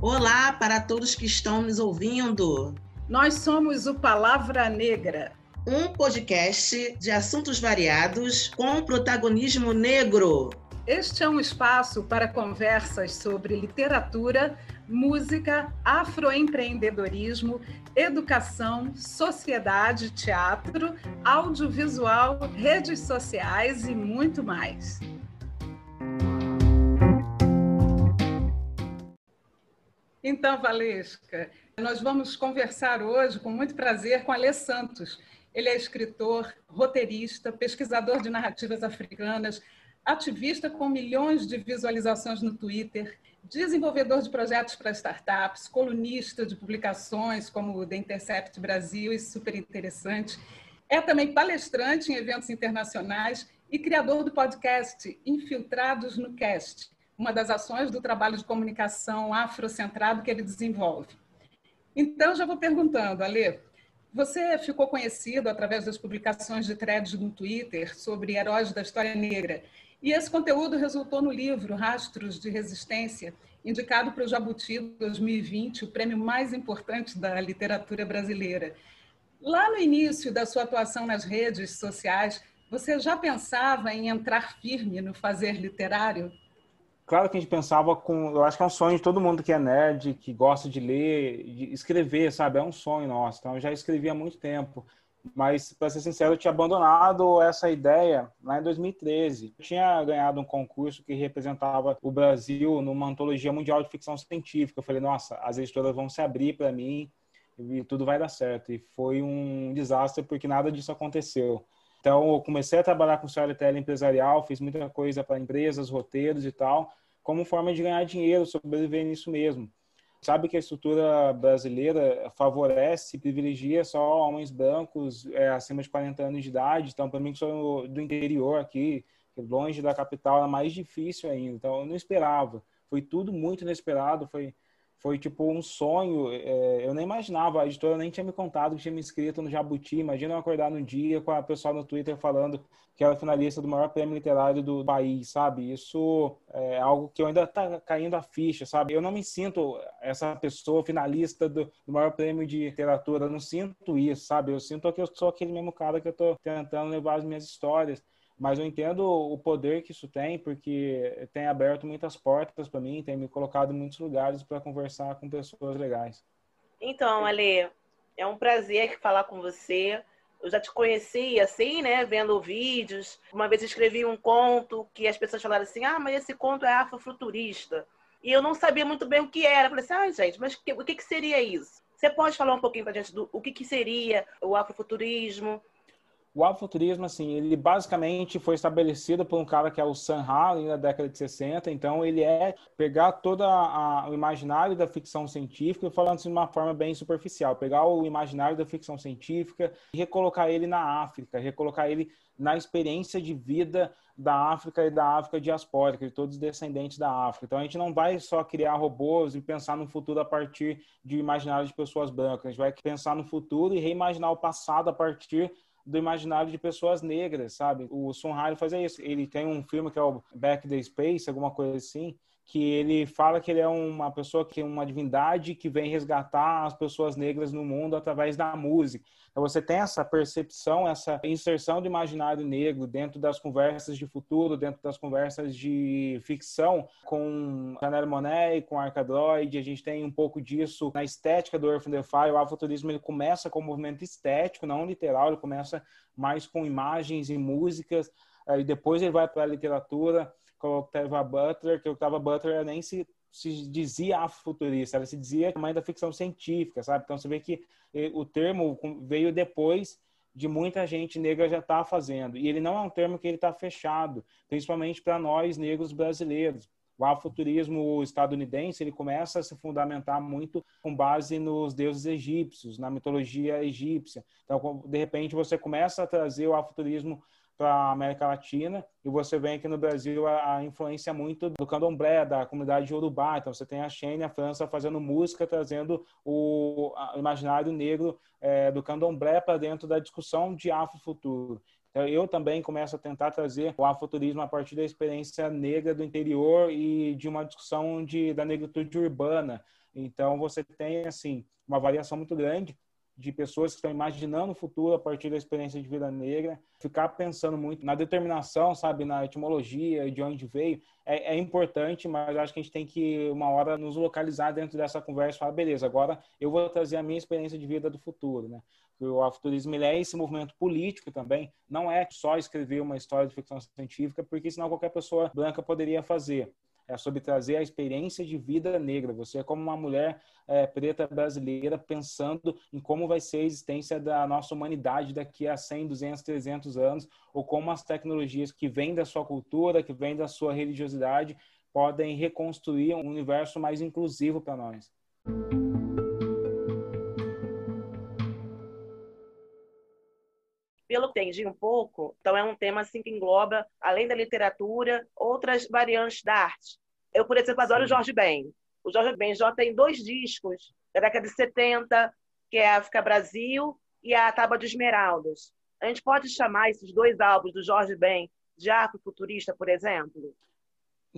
Olá para todos que estão nos ouvindo. Nós somos o Palavra Negra, um podcast de assuntos variados com protagonismo negro. Este é um espaço para conversas sobre literatura, música, afroempreendedorismo, educação, sociedade, teatro, audiovisual, redes sociais e muito mais. Então, Valesca, nós vamos conversar hoje, com muito prazer, com Alê Santos. Ele é escritor, roteirista, pesquisador de narrativas africanas, ativista com milhões de visualizações no Twitter, desenvolvedor de projetos para startups, colunista de publicações como o The Intercept Brasil e super interessante. É também palestrante em eventos internacionais e criador do podcast Infiltrados no Cast, uma das ações do trabalho de comunicação afrocentrado que ele desenvolve. Então, já vou perguntando, Ale, você ficou conhecido através das publicações de threads no Twitter sobre heróis da história negra, e esse conteúdo resultou no livro Rastros de Resistência, indicado para o Jabuti 2020, o prêmio mais importante da literatura brasileira. Lá no início da sua atuação nas redes sociais, você já pensava em entrar firme no fazer literário? Claro que a gente pensava com. Eu acho que é um sonho de todo mundo que é nerd, que gosta de ler, de escrever, sabe? É um sonho nosso. Então, eu já escrevi há muito tempo. Mas, para ser sincero, eu tinha abandonado essa ideia lá em 2013. Eu tinha ganhado um concurso que representava o Brasil numa antologia mundial de ficção científica. Eu falei, nossa, as editoras vão se abrir para mim e tudo vai dar certo. E foi um desastre porque nada disso aconteceu. Então, eu comecei a trabalhar com storytelling empresarial, fiz muita coisa para empresas, roteiros e tal, como forma de ganhar dinheiro, sobreviver nisso mesmo. Sabe que a estrutura brasileira favorece privilegia só homens brancos é, acima de 40 anos de idade. Então, para mim, que sou do interior aqui, longe da capital, era mais difícil ainda. Então, eu não esperava. Foi tudo muito inesperado. Foi foi tipo um sonho. É, eu nem imaginava, a editora nem tinha me contado que tinha me inscrito no Jabuti. Imagina eu acordar no dia com a pessoa no Twitter falando que era finalista do maior prêmio literário do país, sabe? Isso é algo que eu ainda tá caindo a ficha, sabe? Eu não me sinto essa pessoa finalista do, do maior prêmio de literatura, eu não sinto isso, sabe? Eu sinto que eu sou aquele mesmo cara que eu tô tentando levar as minhas histórias mas eu entendo o poder que isso tem, porque tem aberto muitas portas para mim, tem me colocado em muitos lugares para conversar com pessoas legais. Então, Ale, é um prazer falar com você. Eu já te conheci assim, né, vendo vídeos. Uma vez escrevi um conto que as pessoas falaram assim: "Ah, mas esse conto é afrofuturista". E eu não sabia muito bem o que era. Eu falei assim: "Ah, gente, mas o que que seria isso?" Você pode falar um pouquinho para gente do o que que seria o afrofuturismo? O afrofuturismo, assim, ele basicamente foi estabelecido por um cara que é o Sam Halley, na década de 60. Então, ele é pegar todo o imaginário da ficção científica, falando de uma forma bem superficial, pegar o imaginário da ficção científica e recolocar ele na África, recolocar ele na experiência de vida da África e da África diaspórica, de todos os descendentes da África. Então, a gente não vai só criar robôs e pensar no futuro a partir de imaginário de pessoas brancas. A gente vai pensar no futuro e reimaginar o passado a partir do imaginário de pessoas negras, sabe? O Sunhari fazia isso. Ele tem um filme que é o Back the Space, alguma coisa assim, que ele fala que ele é uma pessoa que é uma divindade que vem resgatar as pessoas negras no mundo através da música. Então você tem essa percepção, essa inserção do imaginário negro dentro das conversas de futuro, dentro das conversas de ficção com Janelle Monet, com Arcadroid, a gente tem um pouco disso na estética do Earth and the Fire. O afrofuturismo ele começa com um movimento estético, não literal, ele começa mais com imagens e músicas, e depois ele vai para a literatura com a Octavia Butler, que a Octavia Butler nem se, se dizia afrofuturista, ela se dizia mãe da ficção científica, sabe? Então você vê que eh, o termo veio depois de muita gente negra já está fazendo. E ele não é um termo que ele está fechado, principalmente para nós negros brasileiros. O afrofuturismo estadunidense ele começa a se fundamentar muito com base nos deuses egípcios, na mitologia egípcia. Então, de repente, você começa a trazer o afrofuturismo para a América Latina e você vê aqui no Brasil a, a, influência muito do candomblé, da comunidade urubá. Então você tem a Xene, a França fazendo música, trazendo o, imaginário negro é, do candomblé para dentro da discussão de afrofuturo. Então, eu também começo a tentar trazer o afrofuturismo a partir da experiência negra do interior e de uma discussão de, da negritude urbana. Então, você tem, assim, uma variação muito grande de pessoas que estão imaginando o futuro a partir da experiência de vida negra, ficar pensando muito na determinação, sabe, na etimologia, de onde veio, é, é, importante, mas acho que a gente tem que, uma hora, nos localizar dentro dessa conversa e falar, beleza, agora eu vou trazer a minha experiência de vida do futuro, né? O afuturismo ele é esse movimento político também, não é só escrever uma história de ficção científica, porque senão qualquer pessoa branca poderia fazer é sobre trazer a experiência de vida negra. Você é como uma mulher é, preta brasileira pensando em como vai ser a existência da nossa humanidade daqui a 100, 200, 300 anos, ou como as tecnologias que vêm da sua cultura, que vêm da sua religiosidade, podem reconstruir um universo mais inclusivo para nós. Pelo que entendi um pouco, então é um tema assim que engloba, além da literatura, outras variantes da arte. Eu, por exemplo, adoro o Jorge Ben. O Jorge Ben já tem dois discos da década de 70, que é África Brasil e a Tábua de Esmeraldas. A gente pode chamar esses dois álbuns do Jorge Ben de afrofuturista, por exemplo?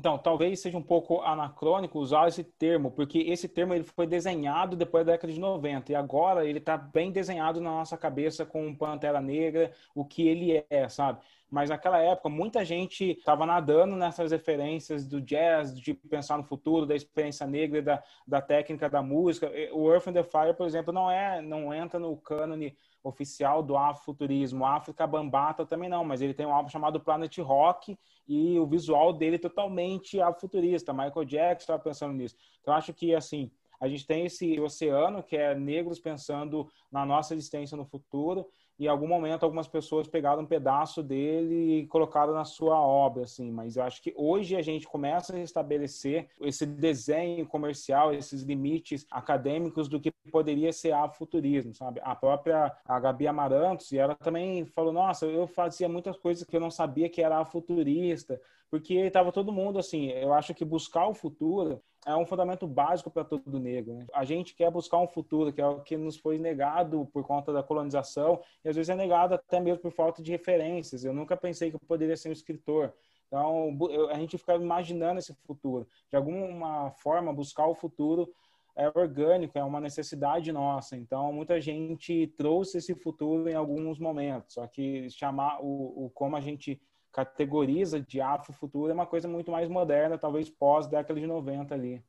Então, talvez seja um pouco anacrônico usar esse termo, porque esse termo ele foi desenhado depois da década de 90 e agora ele está bem desenhado na nossa cabeça com Pantera Negra, o que ele é, sabe? Mas naquela época muita gente estava nadando nessas referências do jazz, de pensar no futuro, da experiência negra, da, da técnica da música. O Earth and the Fire, por exemplo, não é, não entra no cânone oficial do afrofuturismo. África Bambata também não, mas ele tem um álbum chamado Planet Rock e o visual dele é totalmente afrofuturista. Michael Jackson estava pensando nisso. Então, acho que, assim, a gente tem esse oceano que é negros pensando na nossa existência no futuro e em algum momento algumas pessoas pegaram um pedaço dele e colocaram na sua obra, assim. Mas eu acho que hoje a gente começa a estabelecer esse desenho comercial, esses limites acadêmicos do que poderia ser futurismo, sabe? A própria a Gabi Amarantos, e ela também falou, nossa, eu fazia muitas coisas que eu não sabia que era futurista, porque estava todo mundo assim. Eu acho que buscar o futuro é um fundamento básico para todo negro. Né? A gente quer buscar um futuro, que é o que nos foi negado por conta da colonização, e às vezes é negado até mesmo por falta de referências. Eu nunca pensei que eu poderia ser um escritor. Então, a gente fica imaginando esse futuro. De alguma forma, buscar o futuro é orgânico, é uma necessidade nossa. Então, muita gente trouxe esse futuro em alguns momentos. Só que chamar o, o como a gente categoriza de afrofuturo é uma coisa muito mais moderna, talvez pós década de 90 ali.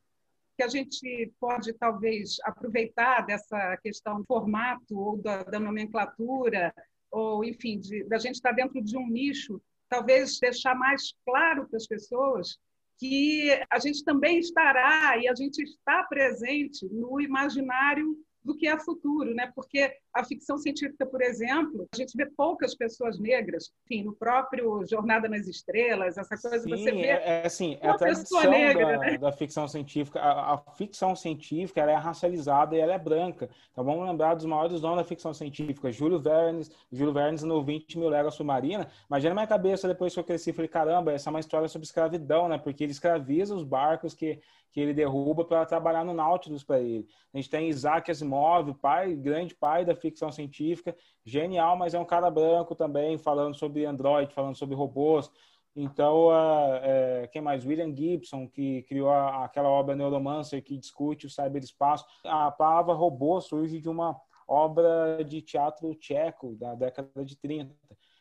Que a gente pode, talvez, aproveitar dessa questão do formato ou da, da nomenclatura, ou, enfim, de, da gente estar dentro de um nicho, talvez deixar mais claro para as pessoas que a gente também estará e a gente está presente no imaginário do que é futuro, né? Porque a ficção científica, por exemplo, a gente vê poucas pessoas negras, enfim, no próprio Jornada nas Estrelas, essa coisa Sim, você vê. É, é assim, é a tradição negra, da, né? da, ficção científica. A, a, ficção científica ela é racializada e ela é branca. Então vamos lembrar dos maiores nomes da ficção científica, Júlio Verne, Júlio Verne no 20 mil léguas submarina. Imagina na minha cabeça depois que eu cresci, falei, caramba, essa é uma história sobre escravidão, né? Porque ele escraviza os barcos que que ele derruba para trabalhar no Nautilus para ele. A gente tem Isaac Asimov, pai, grande pai da ficção científica, genial, mas é um cara branco também, falando sobre Android, falando sobre robôs. Então, uh, é, quem mais? William Gibson, que criou a, aquela obra Neuromancer, que discute o cyberespaço. A palavra robô surge de uma obra de teatro tcheco da década de 30.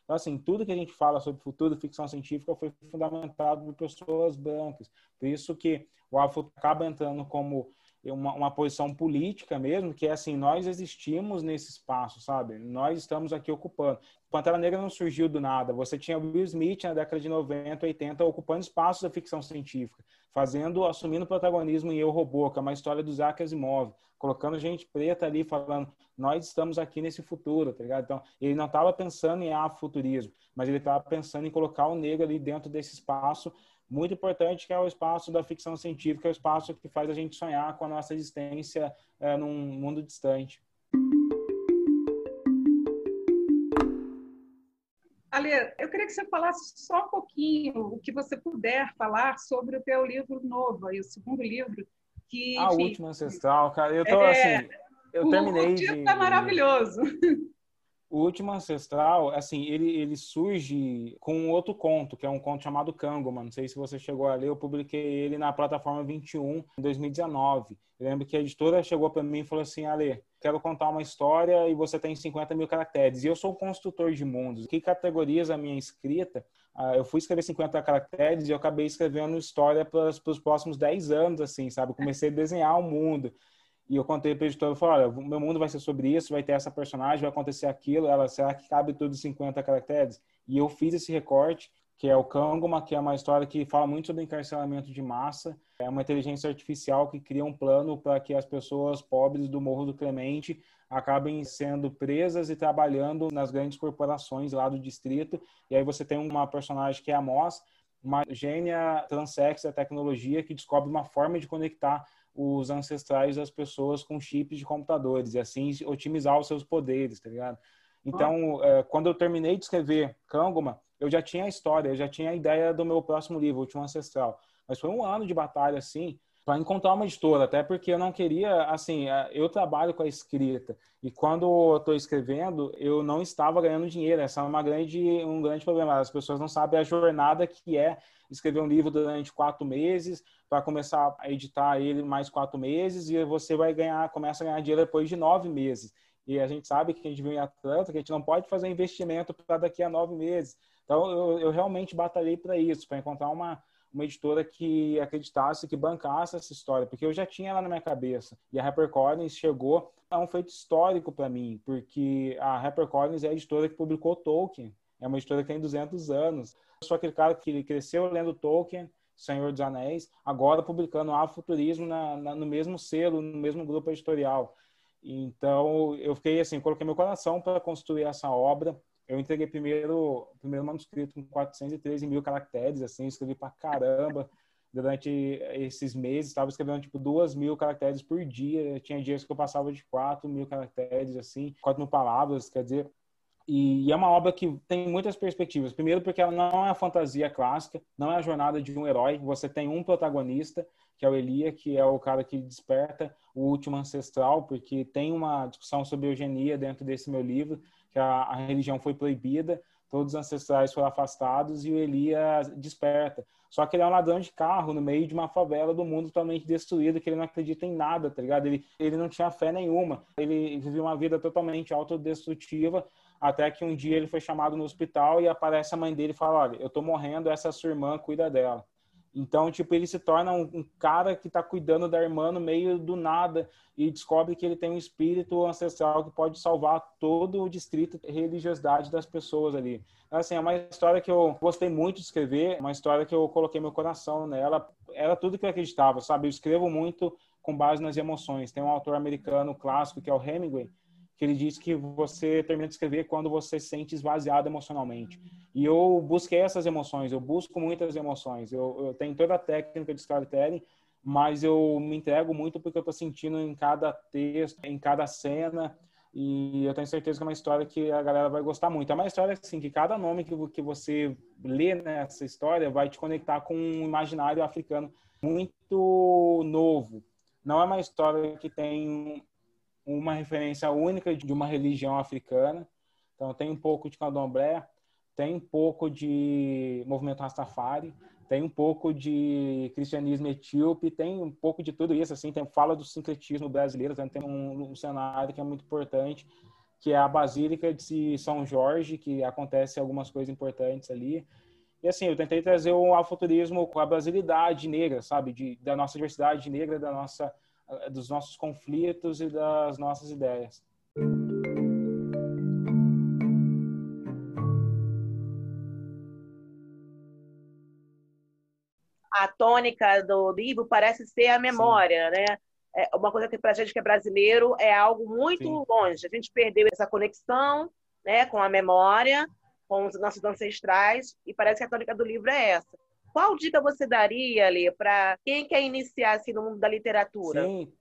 Então, assim, tudo que a gente fala sobre futuro, ficção científica, foi fundamentado por pessoas brancas. Por isso que o Afro acaba entrando como uma, uma, posição política mesmo, que é assim, nós existimos nesse espaço, sabe? Nós estamos aqui ocupando. Pantera Negra não surgiu do nada. Você tinha Will Smith na década de 90, 80, ocupando espaços da ficção científica, fazendo, assumindo protagonismo em Eu, Robô, que é uma história do Isaac Asimov, colocando gente preta ali, falando, nós estamos aqui nesse futuro, tá ligado? Então, ele não estava pensando em afuturismo, mas ele estava pensando em colocar o negro ali dentro desse espaço muito importante, que é o espaço da ficção científica, é o espaço que faz a gente sonhar com a nossa existência é, num mundo distante. Ale, eu queria que você falasse só um pouquinho, o que você puder falar sobre o teu livro novo, aí, o segundo livro. Que, a última ancestral, cara. Eu tô é, assim. Eu o, terminei. O título de... tá maravilhoso. O Último Ancestral, assim, ele, ele surge com um outro conto, que é um conto chamado Kangoman. Não sei se você chegou a ler, eu publiquei ele na plataforma 21 em 2019. Eu lembro que a editora chegou para mim e falou assim: Ale, quero contar uma história e você tem 50 mil caracteres. E eu sou construtor de mundos. Que categoriza a minha escrita? Ah, eu fui escrever 50 caracteres e eu acabei escrevendo história para os próximos 10 anos, assim, sabe? Comecei a desenhar o mundo. E eu contei para a editora, falei, olha, meu mundo vai ser sobre isso, vai ter essa personagem, vai acontecer aquilo. Ela, será que cabe tudo 50 caracteres? E eu fiz esse recorte, que é o Kangoma, que é uma história que fala muito sobre encarceramento de massa. É uma inteligência artificial que cria um plano para que as pessoas pobres do Morro do Clemente acabem sendo presas e trabalhando nas grandes corporações lá do distrito. E aí você tem uma personagem que é a Moss, uma gênia transex da tecnologia que descobre uma forma de conectar os ancestrais das pessoas com chips de computadores e assim otimizar os seus poderes, tá ligado? Então, ah. quando eu terminei de escrever Kangoma, eu já tinha a história, eu já tinha a ideia do meu próximo livro, Último Ancestral. Mas foi um ano de batalha, assim, para encontrar uma editora, até porque eu não queria, assim, é, eu trabalho com a escrita e quando eu estou escrevendo, eu não estava ganhando dinheiro. Essa é uma grande, um grande problema. As pessoas não sabem a jornada que é escrever um livro durante quatro meses, para começar a editar ele mais quatro meses e você vai ganhar, começa a ganhar dinheiro depois de nove meses. E a gente sabe que a gente vive em Atlanta, que a gente não pode fazer investimento para daqui a nove meses. Então, eu, eu realmente batalhei para isso, para encontrar uma, uma editora que acreditasse, que bancasse essa história, porque eu já tinha ela na minha cabeça. E a HarperCollins chegou, é um feito histórico para mim, porque a HarperCollins é a editora que publicou Tolkien. É uma editora que tem 200 anos. Eu sou aquele cara que cresceu lendo Tolkien, Senhor dos Anéis, agora publicando Afrofuturismo na, na, no mesmo selo, no mesmo grupo editorial. Então, eu fiquei assim, coloquei meu coração para construir essa obra. Eu entreguei primeiro primeiro manuscrito com 413 mil caracteres, assim, escrevi para caramba durante esses meses. Estava escrevendo tipo duas mil caracteres por dia. Tinha dias que eu passava de quatro mil caracteres, assim, quatro mil palavras, quer dizer. E é uma obra que tem muitas perspectivas. Primeiro, porque ela não é a fantasia clássica, não é a jornada de um herói. Você tem um protagonista, que é o Elia, que é o cara que desperta o último ancestral, porque tem uma discussão sobre eugenia dentro desse meu livro, que a, a religião foi proibida, todos os ancestrais foram afastados e o Elia desperta. Só que ele é um ladrão de carro no meio de uma favela do mundo totalmente destruído, que ele não acredita em nada, tá ligado? Ele, ele não tinha fé nenhuma. Ele vivia uma vida totalmente autodestrutiva, até que um dia ele foi chamado no hospital e aparece a mãe dele e fala: Olha, eu tô morrendo, essa sua irmã cuida dela. Então, tipo, ele se torna um, um cara que está cuidando da irmã no meio do nada e descobre que ele tem um espírito ancestral que pode salvar todo o distrito e religiosidade das pessoas ali. Assim, é uma história que eu gostei muito de escrever, uma história que eu coloquei meu coração nela. Era tudo que eu acreditava, sabe? Eu escrevo muito com base nas emoções. Tem um autor americano clássico que é o Hemingway, que ele diz que você termina de escrever quando você se sente esvaziado emocionalmente. E eu busquei essas emoções, eu busco muitas emoções. Eu, eu tenho toda a técnica de storytelling, mas eu me entrego muito porque eu estou sentindo em cada texto, em cada cena, e eu tenho certeza que é uma história que a galera vai gostar muito. É uma história assim que cada nome que, que você lê nessa história vai te conectar com um imaginário africano muito novo. Não é uma história que tem uma referência única de uma religião africana. Então, tem um pouco de candomblé, tem um pouco de movimento Rastafari, tem um pouco de cristianismo etíope, tem um pouco de tudo isso, assim, tem, fala do sincretismo brasileiro, tem um, um cenário que é muito importante, que é a Basílica de São Jorge, que acontece algumas coisas importantes ali. E assim, eu tentei trazer o afuturismo com a brasilidade negra, sabe, de, da nossa diversidade negra, da nossa dos nossos conflitos e das nossas ideias. A tônica do livro parece ser a memória, Sim. né? É uma coisa que para a gente que é brasileiro é algo muito Sim. longe. A gente perdeu essa conexão, né, com a memória, com os nossos ancestrais e parece que a tônica do livro é essa. Qual dica você daria, ali para quem quer iniciar assim, no mundo da literatura? Sim.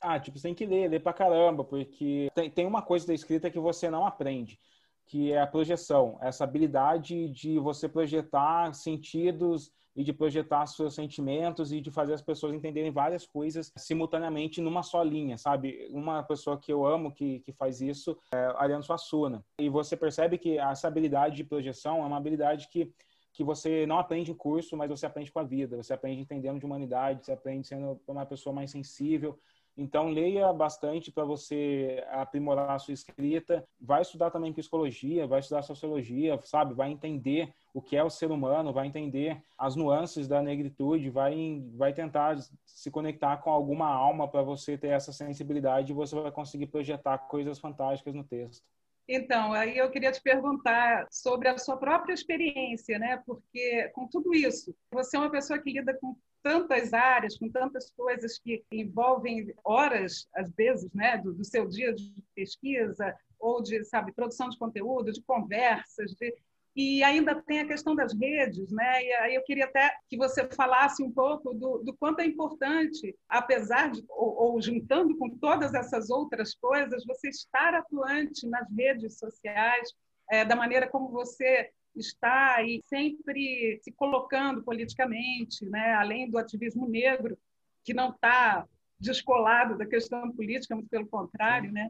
Ah, tipo, você tem que ler, ler pra caramba, porque tem, tem uma coisa da escrita que você não aprende, que é a projeção, essa habilidade de você projetar sentidos e de projetar seus sentimentos e de fazer as pessoas entenderem várias coisas simultaneamente numa só linha, sabe? Uma pessoa que eu amo que, que faz isso é Ariano Suassuna. E você percebe que essa habilidade de projeção é uma habilidade que que você não aprende em curso, mas você aprende com a vida. Você aprende entendendo de humanidade, você aprende sendo uma pessoa mais sensível, então, leia bastante para você aprimorar a sua escrita. Vai estudar também psicologia, vai estudar sociologia, sabe? Vai entender o que é o ser humano, vai entender as nuances da negritude, vai, vai tentar se conectar com alguma alma para você ter essa sensibilidade e você vai conseguir projetar coisas fantásticas no texto. Então, aí eu queria te perguntar sobre a sua própria experiência, né? Porque com tudo isso, você é uma pessoa que lida com tantas áreas, com tantas coisas que envolvem horas, às vezes, né, do, do seu dia de pesquisa ou de, sabe, produção de conteúdo, de conversas, de, e ainda tem a questão das redes, né? E aí eu queria até que você falasse um pouco do, do quanto é importante, apesar de, ou, ou, juntando com todas essas outras coisas, você estar atuante nas redes sociais, é, da maneira como você está aí sempre se colocando politicamente, né? além do ativismo negro, que não está descolado da questão política, muito pelo contrário. Né?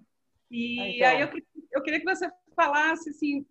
E ah, então... aí eu, eu queria que você falasse assim,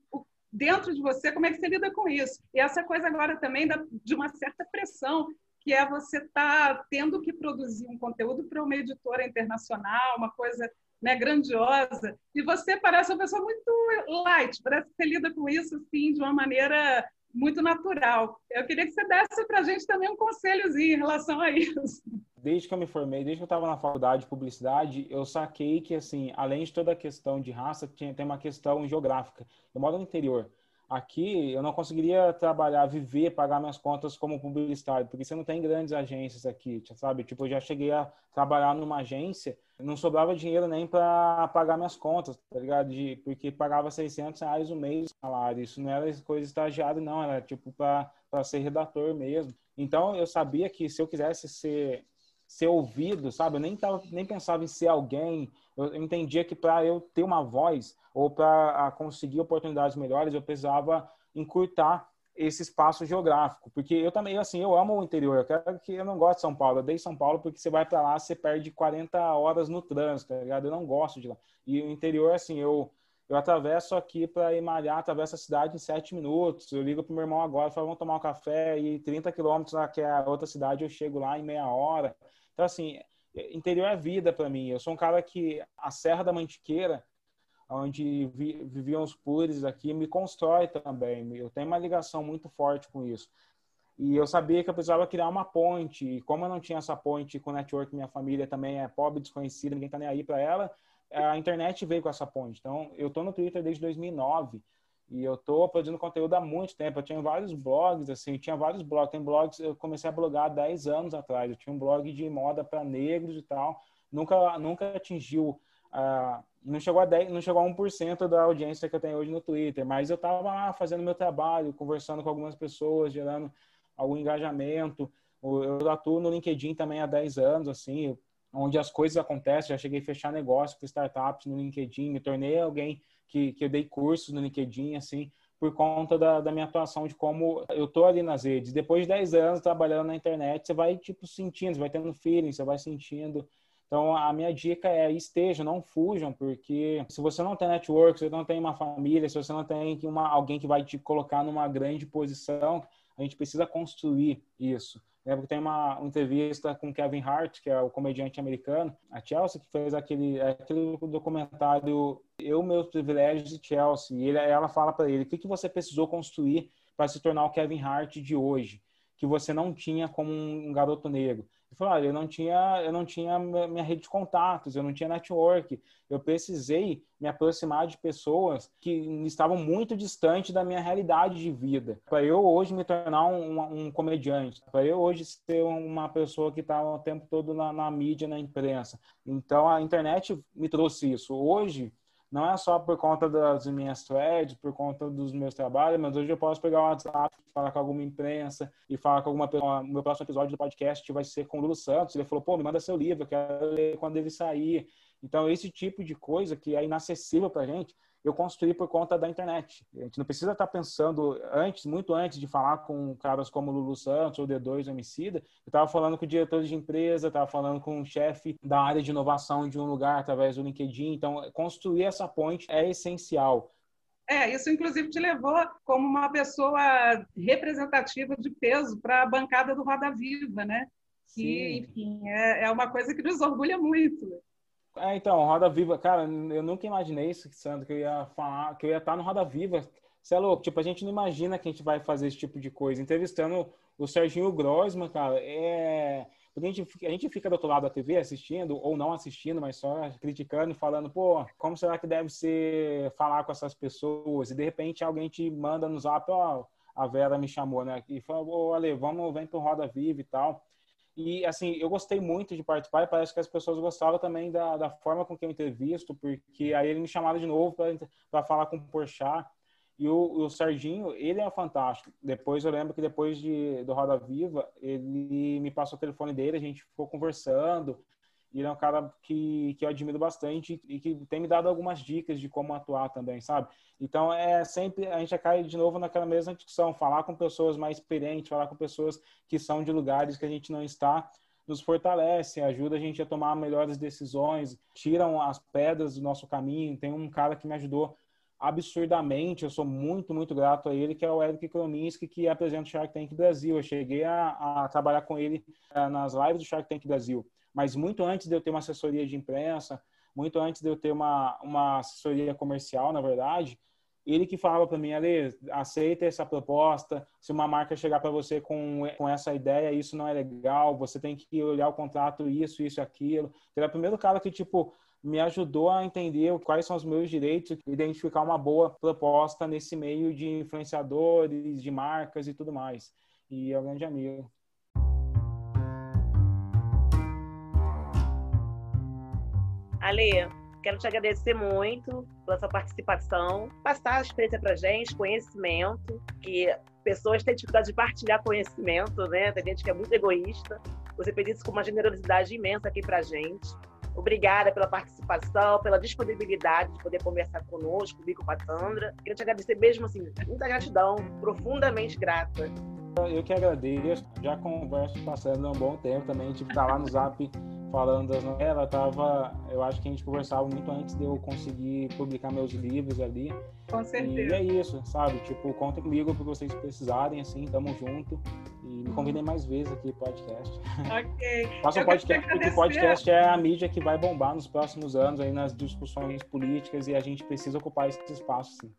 dentro de você, como é que você lida com isso? E essa coisa agora também da, de uma certa pressão, que é você estar tá tendo que produzir um conteúdo para uma editora internacional, uma coisa né, grandiosa. E você parece uma pessoa muito light, parece que você lida com isso assim, de uma maneira muito natural. Eu queria que você desse para a gente também um conselhozinho em relação a isso. Desde que eu me formei, desde que eu estava na faculdade de publicidade, eu saquei que, assim, além de toda a questão de raça, tinha, tem uma questão geográfica. Eu moro no interior. Aqui eu não conseguiria trabalhar, viver, pagar minhas contas como publicitário, porque você não tem grandes agências aqui, sabe? Tipo, eu já cheguei a trabalhar numa agência, não sobrava dinheiro nem para pagar minhas contas, tá ligado? De, porque pagava 600 reais o mês salário. Isso não era coisa estagiário, não, era tipo para ser redator mesmo. Então eu sabia que se eu quisesse ser ser ouvido, sabe? Eu nem, tava, nem pensava em ser alguém. Eu entendia que para eu ter uma voz ou para conseguir oportunidades melhores, eu precisava encurtar esse espaço geográfico, porque eu também assim, eu amo o interior, eu quero que eu não gosto de São Paulo, eu dei São Paulo porque você vai para lá, você perde 40 horas no trânsito, tá ligado? Eu não gosto de lá. E o interior assim, eu eu atravesso aqui para ir malhar, atravesso a cidade em sete minutos. Eu ligo pro meu irmão agora, falo, vamos tomar um café e 30 quilômetros, que é a outra cidade, eu chego lá em meia hora. Então, assim, interior é vida para mim. Eu sou um cara que a Serra da Mantiqueira, onde vi, viviam os pures aqui, me constrói também. Eu tenho uma ligação muito forte com isso. E eu sabia que eu precisava criar uma ponte. E como eu não tinha essa ponte com o network, minha família também é pobre, desconhecida, ninguém tá nem aí para ela, a internet veio com essa ponte. Então, eu tô no Twitter desde 2009. E eu tô produzindo conteúdo há muito tempo. Eu tinha vários blogs, assim, tinha vários blogs. Tem blogs, eu comecei a blogar há 10 anos atrás. Eu tinha um blog de moda para negros e tal. Nunca, nunca atingiu, uh, não chegou a 10, não chegou a 1% da audiência que eu tenho hoje no Twitter. Mas eu tava lá fazendo meu trabalho, conversando com algumas pessoas, gerando algum engajamento. Eu atuo no LinkedIn também há 10 anos, assim, onde as coisas acontecem. Já cheguei a fechar negócio com startups no LinkedIn, me tornei alguém que, que eu dei cursos no LinkedIn, assim, por conta da, da minha atuação, de como eu tô ali nas redes. Depois de 10 anos trabalhando na internet, você vai, tipo, sentindo, você vai tendo feeling, você vai sentindo. Então, a minha dica é estejam, não fujam, porque se você não tem network, se você não tem uma família, se você não tem uma, alguém que vai te colocar numa grande posição, a gente precisa construir isso. Lembro que tem uma, entrevista com Kevin Hart, que é o comediante americano, a Chelsea, que fez aquele, aquele documentário Eu, Meus Privilégios de Chelsea. E ele, ela fala para ele: o que, que você precisou construir para se tornar o Kevin Hart de hoje, que você não tinha como um garoto negro? Falou, eu não tinha, eu não tinha minha rede de contatos, eu não tinha network. Eu precisei me aproximar de pessoas que estavam muito distantes da minha realidade de vida. Para eu hoje me tornar um, um comediante, para eu hoje ser uma pessoa que está o tempo todo na, na mídia, na imprensa. Então a internet me trouxe isso. Hoje não é só por conta das minhas threads, por conta dos meus trabalhos, mas hoje eu posso pegar o WhatsApp, falar com alguma imprensa e falar com alguma pessoa. O meu próximo episódio do podcast vai ser com o Lulu Santos. Ele falou, pô, me manda seu livro, eu quero ler quando ele sair. Então, esse tipo de coisa que é inacessível pra gente, eu construí por conta da internet. A gente não precisa estar pensando antes, muito antes de falar com caras como Lulu Santos ou D2 Homicida. Eu estava falando com o diretor de empresa, estava falando com o chefe da área de inovação de um lugar através do LinkedIn. Então, construir essa ponte é essencial. É, isso inclusive te levou como uma pessoa representativa de peso para a bancada do Roda Viva, né? Que, enfim, é, é uma coisa que nos orgulha muito. É, então, Roda Viva, cara, eu nunca imaginei isso, Sandro, que eu ia falar, que eu ia estar no Roda Viva. Você é louco, tipo, a gente não imagina que a gente vai fazer esse tipo de coisa. Entrevistando o Serginho Grossman, cara, é... A gente, a gente fica do outro lado da TV assistindo, ou não assistindo, mas só criticando e falando, pô, como será que deve ser falar com essas pessoas? E de repente alguém te manda no zap, ó, a Vera me chamou, né? E falou, ô, Ale, vamos, vem pro Roda Viva e tal. E, assim, eu gostei muito de participar e parece que as pessoas gostavam também da, da forma com que eu entrevisto, porque aí ele me chamaram de novo para falar com o Porchat. E o, o Serginho, ele é fantástico. Depois, eu lembro que depois de, do Roda Viva, ele me passou o telefone dele, a gente ficou conversando. E ele é um cara que, que eu admiro bastante e que tem me dado algumas dicas de como atuar também, sabe? Então, é sempre, a gente cai de novo naquela mesma discussão, falar com pessoas mais experientes, falar com pessoas que são de lugares que a gente não está, nos fortalece, ajuda a gente a tomar melhores decisões, tiram as pedras do nosso caminho. Tem um cara que me ajudou absurdamente, eu sou muito, muito grato a ele, que é o Eric Krominski, que apresenta o Shark Tank Brasil. Eu cheguei a, a trabalhar com ele é, nas lives do Shark Tank Brasil mas muito antes de eu ter uma assessoria de imprensa, muito antes de eu ter uma, uma assessoria comercial, na verdade, ele que falava para mim, Ale, aceita essa proposta, se uma marca chegar para você com, com essa ideia, isso não é legal, você tem que olhar o contrato, isso, isso, aquilo. Ele é o primeiro cara que, tipo, me ajudou a entender quais são os meus direitos, identificar uma boa proposta nesse meio de influenciadores, de marcas e tudo mais. E é um grande amigo. Ale, quero te agradecer muito pela sua participação, passar a experiência para gente, conhecimento, que pessoas têm dificuldade de partilhar conhecimento, né? Tem gente que é muito egoísta. Você fez isso com uma generosidade imensa aqui para gente. Obrigada pela participação, pela disponibilidade de poder conversar conosco, comigo, com a Sandra. Queria te agradecer mesmo, assim, muita gratidão, profundamente grata. Eu que agradeço. Já converso passando há um bom tempo também, tipo, tá lá no Zap falando novelas, ela tava, eu acho que a gente conversava muito antes de eu conseguir publicar meus livros ali. Com certeza. E é isso, sabe? Tipo, conta comigo para vocês precisarem, assim, tamo junto. E me convidem mais vezes aqui pro podcast. Ok. Faça um podcast, porque o podcast é a mídia que vai bombar nos próximos anos aí nas discussões políticas e a gente precisa ocupar esse espaço, sim.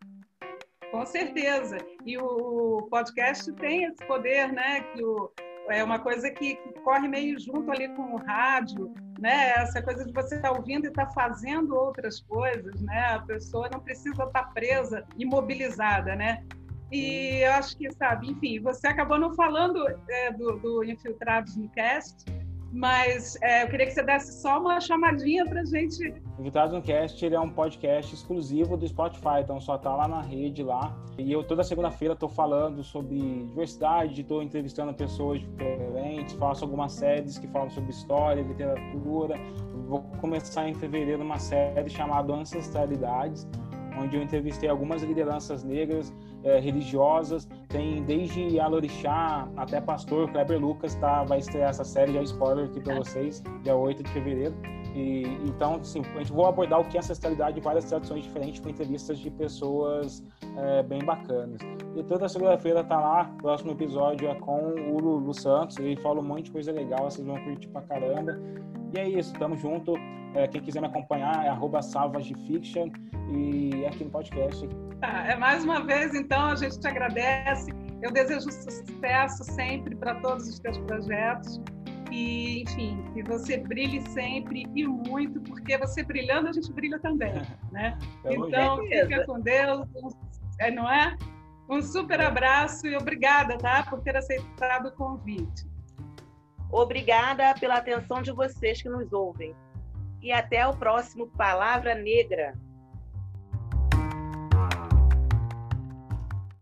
Com certeza. E o podcast tem esse poder, né? Que o, é uma coisa que, corre meio junto ali com o rádio, né? Essa coisa de você estar tá ouvindo e estar tá fazendo outras coisas, né? A pessoa não precisa estar tá presa, imobilizada, né? E eu acho que, sabe, enfim, você acabou não falando é, do, do Infiltrados no Cast, mas é, eu queria que você desse só uma chamadinha para gente. Invitados no Cast ele é um podcast exclusivo do Spotify, então só tá lá na rede lá. E eu toda segunda-feira estou falando sobre diversidade, estou entrevistando pessoas diferentes, faço algumas séries que falam sobre história, literatura. Vou começar em fevereiro uma série chamada Ancestralidades, onde eu entrevistei algumas lideranças negras é, religiosas, tem desde Alorixá até Pastor, Kleber Lucas tá, vai estrear essa série, já spoiler aqui para vocês, dia 8 de fevereiro. E, então, assim, a gente vai abordar o que é ancestralidade de várias tradições diferentes com entrevistas de pessoas é, bem bacanas. E toda segunda-feira tá lá, próximo episódio é com o Lulu Santos, ele fala um monte de coisa legal, vocês vão curtir pra caramba. E é isso, tamo junto. É, quem quiser me acompanhar é arroba salvagefiction e aqui no podcast. Tá, é mais uma vez, então, a gente te agradece. Eu desejo sucesso sempre para todos os teus projetos. E, enfim, que você brilhe sempre e muito, porque você brilhando, a gente brilha também, né? então, fica com Deus, é, não é? Um super abraço e obrigada, tá? Por ter aceitado o convite. Obrigada pela atenção de vocês que nos ouvem. E até o próximo Palavra Negra.